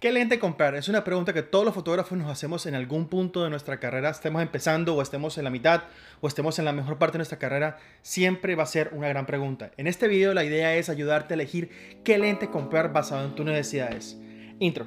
¿Qué lente comprar? Es una pregunta que todos los fotógrafos nos hacemos en algún punto de nuestra carrera, estemos empezando o estemos en la mitad o estemos en la mejor parte de nuestra carrera, siempre va a ser una gran pregunta. En este video la idea es ayudarte a elegir qué lente comprar basado en tus necesidades. Intro.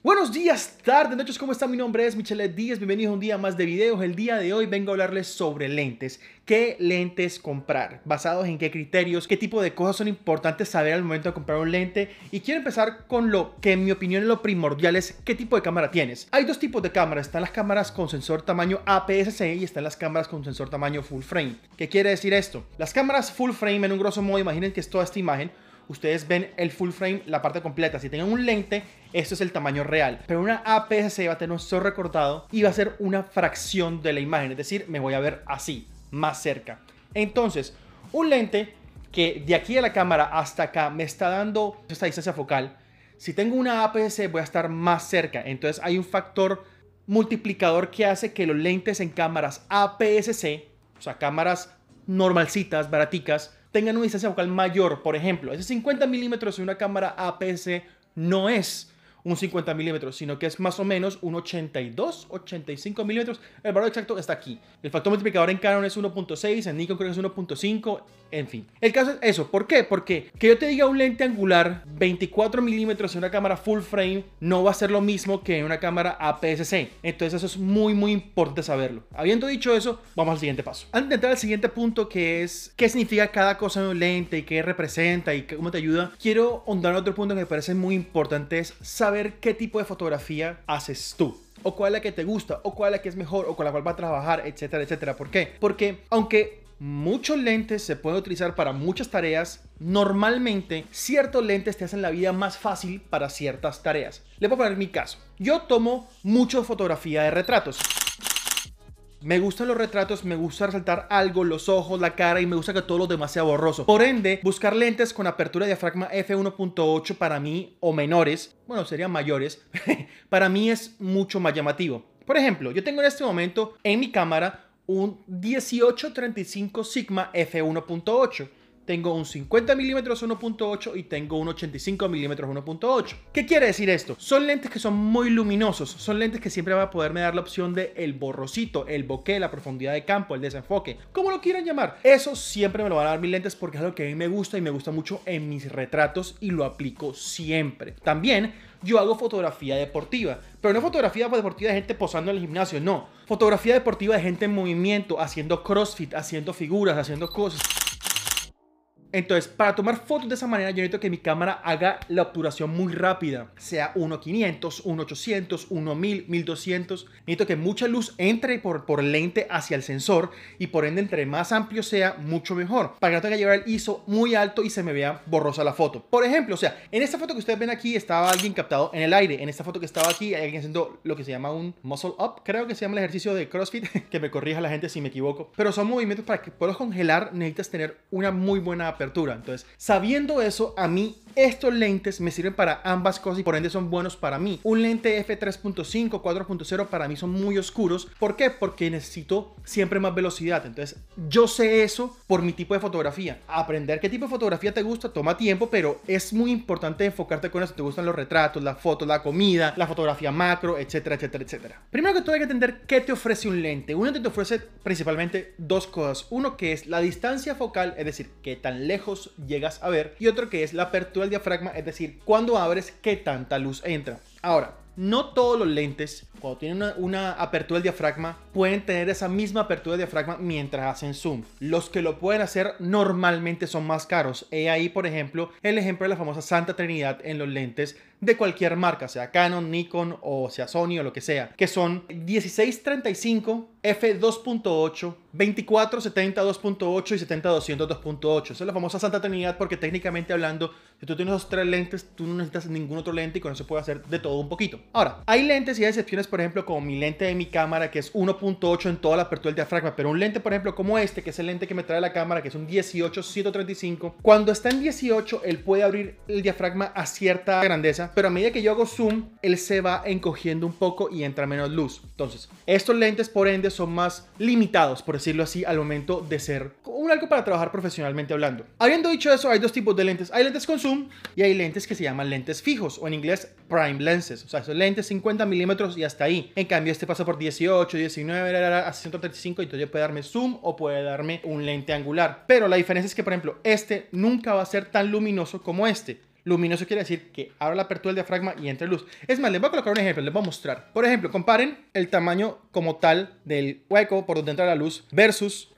Buenos días, tardes, noches, ¿cómo están? Mi nombre es Michelet Díaz, bienvenidos a un día más de videos. El día de hoy vengo a hablarles sobre lentes. ¿Qué lentes comprar? ¿Basados en qué criterios? ¿Qué tipo de cosas son importantes saber al momento de comprar un lente? Y quiero empezar con lo que en mi opinión es lo primordial es qué tipo de cámara tienes. Hay dos tipos de cámaras, están las cámaras con sensor tamaño APS-C y están las cámaras con sensor tamaño full frame. ¿Qué quiere decir esto? Las cámaras full frame en un grosso modo, imaginen que es toda esta imagen, ustedes ven el full frame, la parte completa. Si tienen un lente, esto es el tamaño real. Pero una APS-C va a tener un recortado y va a ser una fracción de la imagen. Es decir, me voy a ver así, más cerca. Entonces, un lente que de aquí a la cámara hasta acá me está dando esta distancia focal. Si tengo una APS-C voy a estar más cerca. Entonces hay un factor multiplicador que hace que los lentes en cámaras APS-C, o sea, cámaras normalcitas, baraticas, tengan una distancia focal mayor. Por ejemplo, ese 50 milímetros en una cámara APS no es un 50 milímetros, sino que es más o menos un 82, 85 milímetros. El valor exacto está aquí. El factor multiplicador en Canon es 1.6, en Nikon creo que es 1.5, en fin. El caso es eso. ¿Por qué? Porque que yo te diga un lente angular 24 milímetros en una cámara full frame no va a ser lo mismo que en una cámara APS-C. Entonces eso es muy, muy importante saberlo. Habiendo dicho eso, vamos al siguiente paso. Antes de entrar al siguiente punto que es qué significa cada cosa en un lente y qué representa y cómo te ayuda, quiero ahondar en otro punto que me parece muy importante es saber qué tipo de fotografía haces tú o cuál es la que te gusta, o cuál es la que es mejor, o con la cual va a trabajar, etcétera, etcétera. ¿Por qué? Porque aunque muchos lentes se pueden utilizar para muchas tareas, normalmente ciertos lentes te hacen la vida más fácil para ciertas tareas. Le voy a poner mi caso. Yo tomo mucho fotografía de retratos. Me gustan los retratos, me gusta resaltar algo, los ojos, la cara y me gusta que todo lo demás sea borroso. Por ende, buscar lentes con apertura de diafragma f1.8 para mí o menores, bueno, serían mayores, para mí es mucho más llamativo. Por ejemplo, yo tengo en este momento en mi cámara un 1835 Sigma f1.8 tengo un 50 milímetros 1.8 y tengo un 85 milímetros 1.8. ¿Qué quiere decir esto? Son lentes que son muy luminosos, son lentes que siempre va a poderme dar la opción de el borrosito, el bokeh, la profundidad de campo, el desenfoque, como lo quieran llamar. Eso siempre me lo van a dar mis lentes porque es algo que a mí me gusta y me gusta mucho en mis retratos y lo aplico siempre. También yo hago fotografía deportiva, pero no fotografía deportiva de gente posando en el gimnasio, no. Fotografía deportiva de gente en movimiento, haciendo crossfit, haciendo figuras, haciendo cosas. Entonces, para tomar fotos de esa manera, yo necesito que mi cámara haga la obturación muy rápida, sea 1.500, 1.800, 1.1000, 1.200. Necesito que mucha luz entre por, por lente hacia el sensor y por ende, entre más amplio sea, mucho mejor. Para que no tenga que llevar el ISO muy alto y se me vea borrosa la foto. Por ejemplo, o sea, en esta foto que ustedes ven aquí estaba alguien captado en el aire. En esta foto que estaba aquí, hay alguien haciendo lo que se llama un muscle up. Creo que se llama el ejercicio de CrossFit, que me corrija la gente si me equivoco. Pero son movimientos para que puedas congelar, necesitas tener una muy buena apertura. Entonces, sabiendo eso, a mí estos lentes me sirven para ambas cosas y por ende son buenos para mí. Un lente f3.5, 4.0 para mí son muy oscuros. ¿Por qué? Porque necesito siempre más velocidad. Entonces, yo sé eso por mi tipo de fotografía. Aprender qué tipo de fotografía te gusta toma tiempo, pero es muy importante enfocarte con eso. Te gustan los retratos, las fotos, la comida, la fotografía macro, etcétera, etcétera, etcétera. Primero que todo hay que entender qué te ofrece un lente. Un lente te ofrece principalmente dos cosas. Uno que es la distancia focal, es decir, qué tan lejos llegas a ver. Y otro que es la apertura diafragma, es decir, cuando abres, qué tanta luz entra. Ahora, no todos los lentes, cuando tienen una, apertura del diafragma, pueden tener esa misma apertura del diafragma mientras hacen zoom. Los que lo pueden hacer normalmente son más caros. He ahí, por ejemplo, el ejemplo de la famosa Santa Trinidad en los lentes de cualquier marca, sea Canon, Nikon o sea Sony o lo que sea, que son 1635 f2.8, 2470 2.8 y 70 200 2.8. Esa es la famosa Santa Trinidad porque técnicamente hablando, si tú tienes esos tres lentes, tú no necesitas ningún otro lente y con eso puedes hacer de todo un poquito. Ahora, hay lentes y hay excepciones, por ejemplo, como mi lente de mi cámara que es 1.8 en toda la apertura del diafragma, pero un lente, por ejemplo, como este, que es el lente que me trae la cámara, que es un 18 135, cuando está en 18, él puede abrir el diafragma a cierta grandeza, pero a medida que yo hago zoom, él se va encogiendo un poco y entra menos luz. Entonces, estos lentes por ende son más limitados, por decirlo así, al momento de ser un algo para trabajar profesionalmente hablando. Habiendo dicho eso, hay dos tipos de lentes. Hay lentes con zoom y hay lentes que se llaman lentes fijos o en inglés prime lenses. O sea, son lentes 50 milímetros y hasta ahí. En cambio, este pasa por 18, 19, a 135 y entonces puede darme zoom o puede darme un lente angular. Pero la diferencia es que, por ejemplo, este nunca va a ser tan luminoso como este. Luminoso quiere decir que abra la apertura del diafragma y entre luz. Es más, les voy a colocar un ejemplo, les voy a mostrar. Por ejemplo, comparen el tamaño como tal del hueco por donde entra la luz versus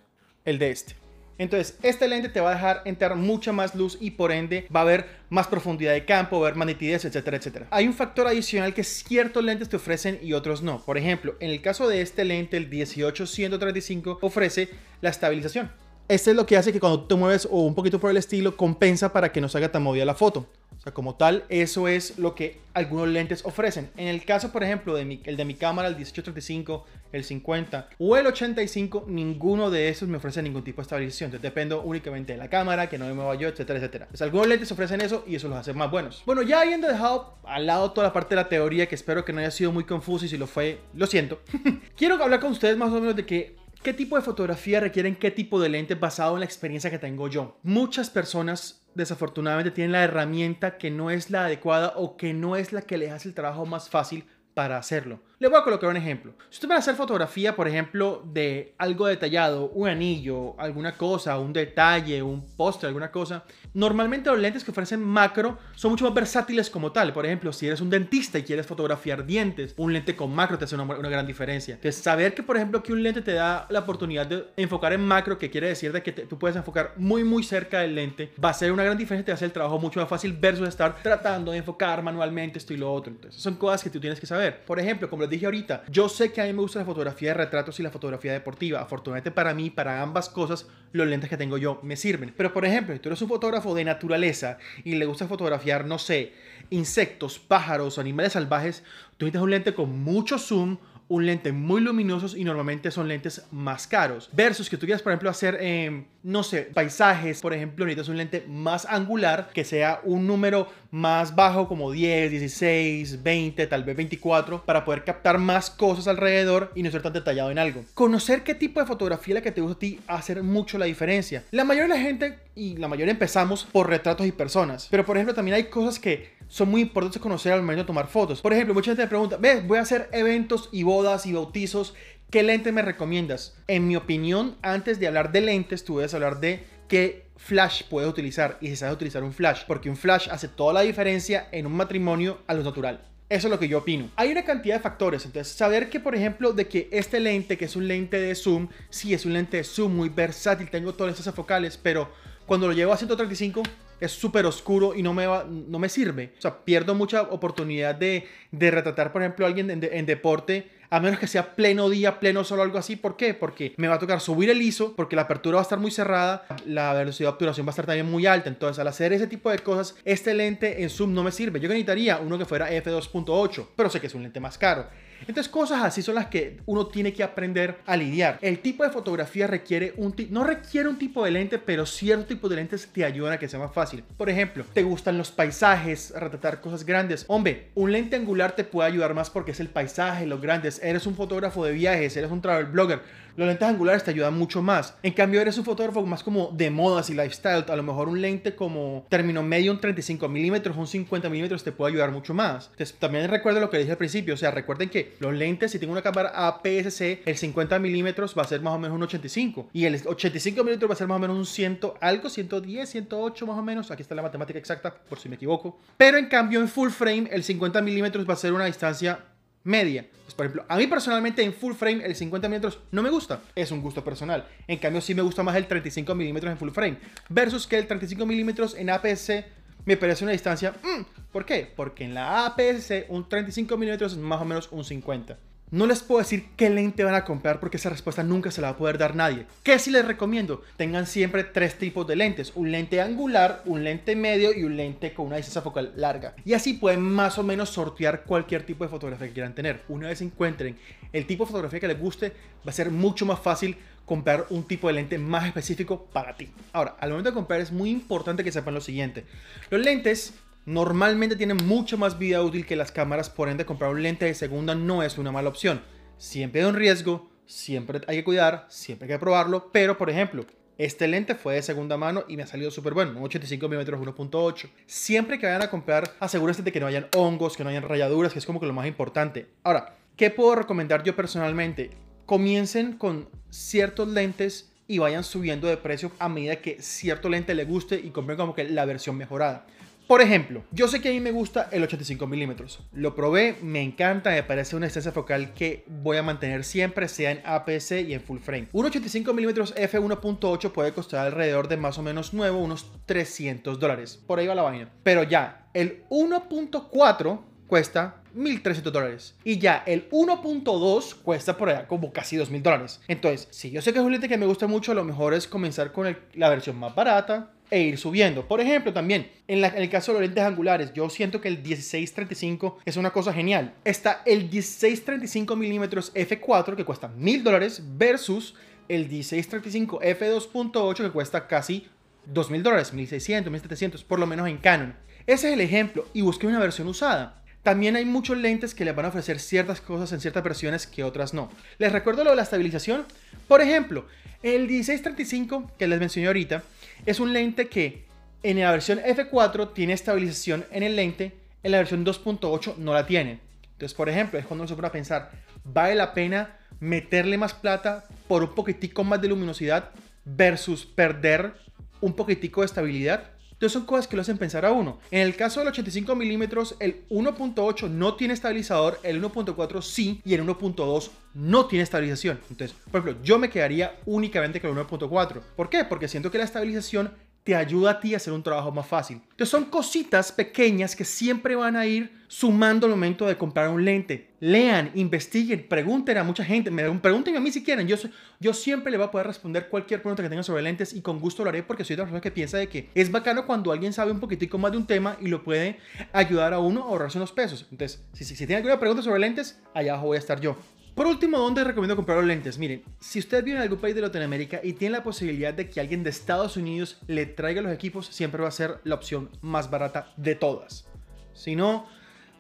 el de este. Entonces, este lente te va a dejar entrar mucha más luz y por ende va a haber más profundidad de campo, va a haber más nitidez, etcétera, etcétera. Hay un factor adicional que ciertos lentes te ofrecen y otros no. Por ejemplo, en el caso de este lente, el 18-135 ofrece la estabilización. Este es lo que hace que cuando tú te mueves o un poquito por el estilo, compensa para que no salga tan movida la foto. O sea, como tal, eso es lo que algunos lentes ofrecen. En el caso, por ejemplo, de mi, el de mi cámara, el 1835, el 50 o el 85, ninguno de esos me ofrece ningún tipo de estabilización. Entonces dependo únicamente de la cámara, que no me mueva yo, etcétera, etcétera. Pues algunos lentes ofrecen eso y eso los hace más buenos. Bueno, ya habiendo dejado al lado toda la parte de la teoría, que espero que no haya sido muy confuso y si lo fue, lo siento. Quiero hablar con ustedes más o menos de que ¿Qué tipo de fotografía requieren qué tipo de lente basado en la experiencia que tengo yo? Muchas personas desafortunadamente tienen la herramienta que no es la adecuada o que no es la que les hace el trabajo más fácil para hacerlo. Le voy a colocar un ejemplo. Si usted va a hacer fotografía, por ejemplo, de algo detallado, un anillo, alguna cosa, un detalle, un póster, alguna cosa, normalmente los lentes que ofrecen macro son mucho más versátiles como tal. Por ejemplo, si eres un dentista y quieres fotografiar dientes, un lente con macro te hace una, gran diferencia. Entonces, saber que, por ejemplo, que un lente te da la oportunidad de enfocar en macro, que quiere decir de que tú puedes enfocar muy, muy cerca del lente, va a ser una gran diferencia, te hace el trabajo mucho más fácil versus estar tratando de enfocar manualmente esto y lo otro. Entonces, son cosas que tú tienes que saber. Por ejemplo, como les dije ahorita, yo sé que a mí me gusta la fotografía de retratos y la fotografía deportiva. Afortunadamente para mí, para ambas cosas, los lentes que tengo yo me sirven. Pero por ejemplo, si tú eres un fotógrafo de naturaleza y le gusta fotografiar, no sé, insectos, pájaros, animales salvajes, tú necesitas un lente con mucho zoom, un lente muy luminoso y normalmente son lentes más caros. Versus que tú quieras, por ejemplo, hacer, em, no sé, paisajes, por ejemplo, necesitas un lente más angular, que sea un número más bajo, como 10, 16, 20, tal vez 24, para poder captar más cosas alrededor y no ser tan detallado en algo. Conocer qué tipo de fotografía la que te gusta a ti hacer mucho la diferencia. La mayoría de la gente, y la mayoría empezamos por retratos y personas, pero por ejemplo también hay cosas que son muy importantes conocer al momento de tomar fotos. Por ejemplo, mucha gente me pregunta, ves, voy a hacer eventos y bodas y bautizos, ¿qué lente me recomiendas? En mi opinión, antes de hablar de lentes, tú debes hablar de qué flash puedes utilizar y si sabes utilizar un flash, porque un flash hace toda la diferencia en un matrimonio a lo natural. Eso es lo que yo opino. Hay una cantidad de factores, entonces saber que por ejemplo de que este lente, que es un lente de zoom, sí es un lente de zoom muy versátil, tengo todas estas focales, pero cuando lo llevo a 135 es súper oscuro y no me, va, no me sirve. O sea, pierdo mucha oportunidad de, de retratar, por ejemplo, a alguien en, en, deporte, a menos que sea pleno día, pleno solo, algo así. ¿Por qué? Porque me va a tocar subir el ISO, porque la apertura va a estar muy cerrada, la velocidad de obturación va a estar también muy alta. Entonces, al hacer ese tipo de cosas, este lente en zoom no me sirve. Yo necesitaría uno que fuera f2.8, pero sé que es un lente más caro. Entonces cosas así son las que uno tiene que aprender a lidiar. El tipo de fotografía requiere un no requiere un tipo de lente, pero cierto tipo de lentes te ayudan a que sea más fácil. Por ejemplo, te gustan los paisajes, retratar cosas grandes. Hombre, un lente angular te puede ayudar más porque es el paisaje, los grandes. Eres un fotógrafo de viajes, eres un travel blogger los lentes angulares te ayudan mucho más. En cambio, eres un fotógrafo más como de modas y lifestyle. A lo mejor un lente como término medio, un 35 milímetros, un 50 milímetros te puede ayudar mucho más. Entonces, también recuerden lo que dije al principio. O sea, recuerden que los lentes, si tengo una cámara APS-C, el 50 milímetros va a ser más o menos un 85. Y el 85 milímetros va a ser más o menos un 100, algo, 110, 108 más o menos. Aquí está la matemática exacta, por si me equivoco. Pero en cambio, en full frame, el 50 milímetros va a ser una distancia media. Pues, por ejemplo, a mí personalmente en full frame el 50 milímetros no me gusta. Es un gusto personal. En cambio, sí me gusta más el 35 milímetros en full frame. Versus que el 35 milímetros en APS-C me parece una distancia... Mm, ¿Por qué? Porque en la APS-C un 35 milímetros es más o menos un 50. No les puedo decir qué lente van a comprar porque esa respuesta nunca se la va a poder dar nadie. ¿Qué sí les recomiendo? Tengan siempre tres tipos de lentes. Un lente angular, un lente medio y un lente con una distancia focal larga. Y así pueden más o menos sortear cualquier tipo de fotografía que quieran tener. Una vez encuentren el tipo de fotografía que les guste, va a ser mucho más fácil comprar un tipo de lente más específico para ti. Ahora, al momento de comprar es muy importante que sepan lo siguiente. Los lentes normalmente tienen mucho más vida útil que las cámaras, por ende comprar un lente de segunda no es una mala opción. siempre hay un riesgo, siempre hay que cuidar, siempre hay que probarlo, pero por ejemplo, este lente fue de segunda mano y me ha salido súper bueno, un 85 mm 1.8. Siempre que vayan a comprar, asegúrense de que no hayan hongos, que no hayan rayaduras, que es como que lo más importante. Ahora, ¿qué puedo recomendar yo personalmente? Comiencen con ciertos lentes y vayan subiendo de precio a medida que cierto lente le guste y compren como que la versión mejorada. Por ejemplo, yo sé que a mí me gusta el 85 milímetros. Lo probé, me encanta, me parece una extensa focal que voy a mantener siempre, sea en APS y en full frame. Un 85 milímetros f1.8 puede costar alrededor de más o menos nuevo, unos 300 dólares. Por ahí va la vaina. Pero ya, el 1.4 cuesta 1.300 dólares. Y ya el 1.2 cuesta por allá como casi 2.000 dólares. Entonces, si yo sé que es un lente que me gusta mucho, lo mejor es comenzar con la versión más barata, e ir subiendo. Por ejemplo, también en, el caso de los lentes angulares, yo siento que el 1635 es una cosa genial. Está el 1635 milímetros f4 que cuesta mil dólares versus el 1635 f2.8 que cuesta casi 2000 dólares, 1600, 1700, por lo menos en Canon. Ese es el ejemplo y busqué una versión usada. También hay muchos lentes que les van a ofrecer ciertas cosas en ciertas versiones que otras no. Les recuerdo lo de la estabilización. Por ejemplo, el 1635 que les mencioné ahorita es un lente que en la versión F4 tiene estabilización en el lente, en la versión 2.8 no la tiene. Entonces, por ejemplo, es cuando pone a pensar, ¿vale la pena meterle más plata por un poquitico más de luminosidad versus perder un poquitico de estabilidad? Entonces son cosas que lo hacen pensar a uno. En el caso del 85 milímetros, el 1.8 no tiene estabilizador, el 1.4 sí y el 1.2 no tiene estabilización. Entonces, por ejemplo, yo me quedaría únicamente con el 1.4. ¿Por qué? Porque siento que la estabilización te ayuda a ti a hacer un trabajo más fácil. Entonces son cositas pequeñas que siempre van a ir sumando al momento de comprar un lente. Lean, investiguen, pregunten a mucha gente, me pregunten a mí si quieren. Yo, yo siempre le voy a poder responder cualquier pregunta que tengan sobre lentes y con gusto lo haré porque soy de la persona que piensa de que es bacano cuando alguien sabe un poquitico más de un tema y lo puede ayudar a uno a ahorrarse unos pesos. Entonces, si, si, si tienen alguna pregunta sobre lentes, allá abajo voy a estar yo. Por último, ¿dónde recomiendo comprar los lentes? Miren, si usted vive en algún país de Latinoamérica y tiene la posibilidad de que alguien de Estados Unidos le traiga los equipos, siempre va a ser la opción más barata de todas. Si no,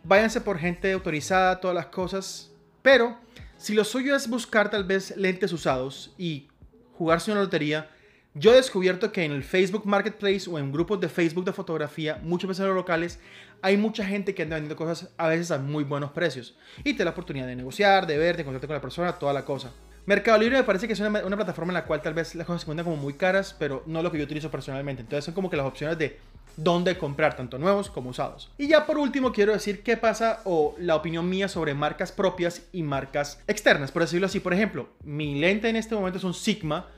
váyanse por gente autorizada, todas las cosas. Pero si lo suyo es buscar tal vez lentes usados y jugarse una lotería, yo he descubierto que en el Facebook Marketplace o en grupos de Facebook de fotografía, muchos veces locales, hay mucha gente que anda vendiendo cosas a veces a muy buenos precios. Y te da la oportunidad de negociar, de ver, de encontrarte con la persona, toda la cosa. Mercado Libre me parece que es una, plataforma en la cual tal vez las cosas se encuentran como muy caras, pero no lo que yo utilizo personalmente. Entonces son como que las opciones de dónde comprar, tanto nuevos como usados. Y ya por último quiero decir qué pasa o la opinión mía sobre marcas propias y marcas externas. Por decirlo así, por ejemplo, mi lente en este momento es un Sigma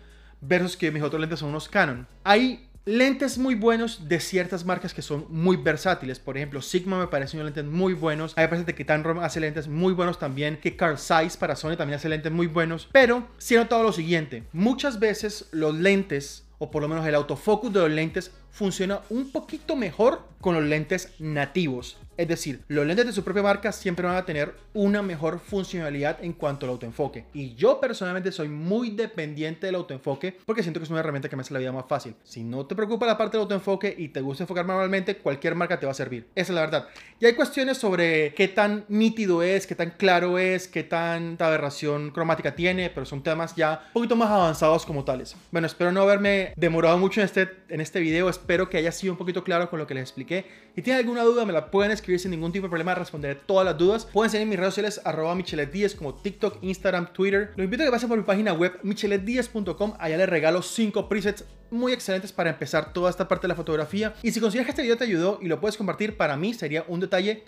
versus que mis otros lentes son unos Canon. Hay lentes muy buenos de ciertas marcas que son muy versátiles. Por ejemplo, Sigma me parece unos lentes muy buenos. Hay parece que Tanrom hace lentes muy buenos también. Que Carl Zeiss para Sony también hace lentes muy buenos. Pero sí he notado lo siguiente. Muchas veces los lentes, o por lo menos el autofocus de los lentes, funciona un poquito mejor con los lentes nativos. Es decir, los lentes de su propia marca siempre van a tener una mejor funcionalidad en cuanto al autoenfoque. Y yo personalmente soy muy dependiente del autoenfoque porque siento que es una herramienta que me hace la vida más fácil. Si no te preocupa la parte del autoenfoque y te gusta enfocar manualmente, cualquier marca te va a servir. Esa es la verdad. Y hay cuestiones sobre qué tan nítido es, qué tan claro es, qué tanta aberración cromática tiene, pero son temas ya un poquito más avanzados como tales. Bueno, espero no haberme demorado mucho en este, en este video. Espero que haya sido un poquito claro con lo que les expliqué. Si tienen alguna duda, me la pueden escribir sin ningún tipo de problema. Responderé todas las dudas. Pueden seguir en mis redes sociales, arroba michelet10 como TikTok, Instagram, Twitter. Los invito a que pasen por mi página web michelet10.com. Allá les regalo 5 presets muy excelentes para empezar toda esta parte de la fotografía. Y si consideras que este video te ayudó y lo puedes compartir, para mí sería un detalle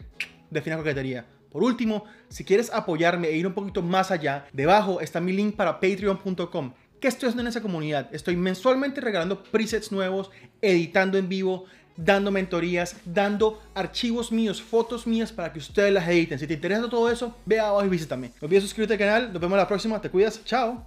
de fina coquetería. Por último, si quieres apoyarme e ir un poquito más allá, debajo está mi link para patreon.com. ¿Qué estoy haciendo en esa comunidad? Estoy mensualmente regalando presets nuevos, editando en vivo, dando mentorías, dando archivos míos, fotos mías para que ustedes las editen. Si te interesa todo eso, ve abajo y visítame. No olvides suscribirte al canal. Nos vemos la próxima. Te cuidas. Chao.